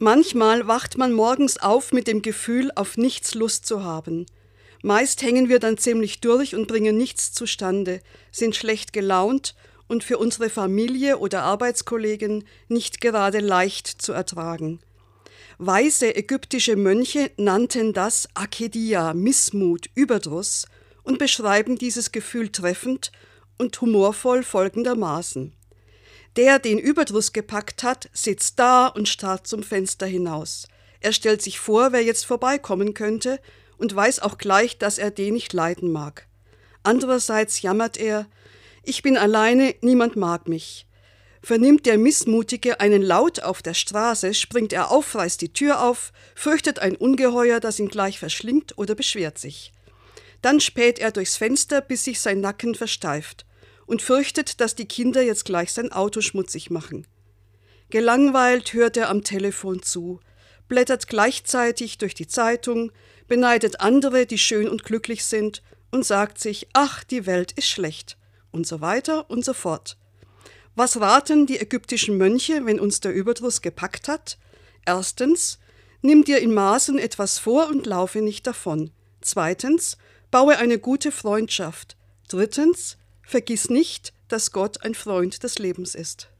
Manchmal wacht man morgens auf mit dem Gefühl, auf nichts Lust zu haben. Meist hängen wir dann ziemlich durch und bringen nichts zustande, sind schlecht gelaunt und für unsere Familie oder Arbeitskollegen nicht gerade leicht zu ertragen. Weise ägyptische Mönche nannten das Akedia, Missmut, Überdruss und beschreiben dieses Gefühl treffend und humorvoll folgendermaßen. Der den Überdruss gepackt hat, sitzt da und starrt zum Fenster hinaus. Er stellt sich vor, wer jetzt vorbeikommen könnte und weiß auch gleich, dass er den nicht leiden mag. Andererseits jammert er, ich bin alleine, niemand mag mich. Vernimmt der Missmutige einen Laut auf der Straße, springt er auf, reißt die Tür auf, fürchtet ein Ungeheuer, das ihn gleich verschlingt oder beschwert sich. Dann späht er durchs Fenster, bis sich sein Nacken versteift und fürchtet, dass die Kinder jetzt gleich sein Auto schmutzig machen. Gelangweilt hört er am Telefon zu, blättert gleichzeitig durch die Zeitung, beneidet andere, die schön und glücklich sind, und sagt sich, ach, die Welt ist schlecht, und so weiter und so fort. Was raten die ägyptischen Mönche, wenn uns der Überdruss gepackt hat? Erstens, nimm dir in Maßen etwas vor und laufe nicht davon. Zweitens, baue eine gute Freundschaft. Drittens, Vergiss nicht, dass Gott ein Freund des Lebens ist.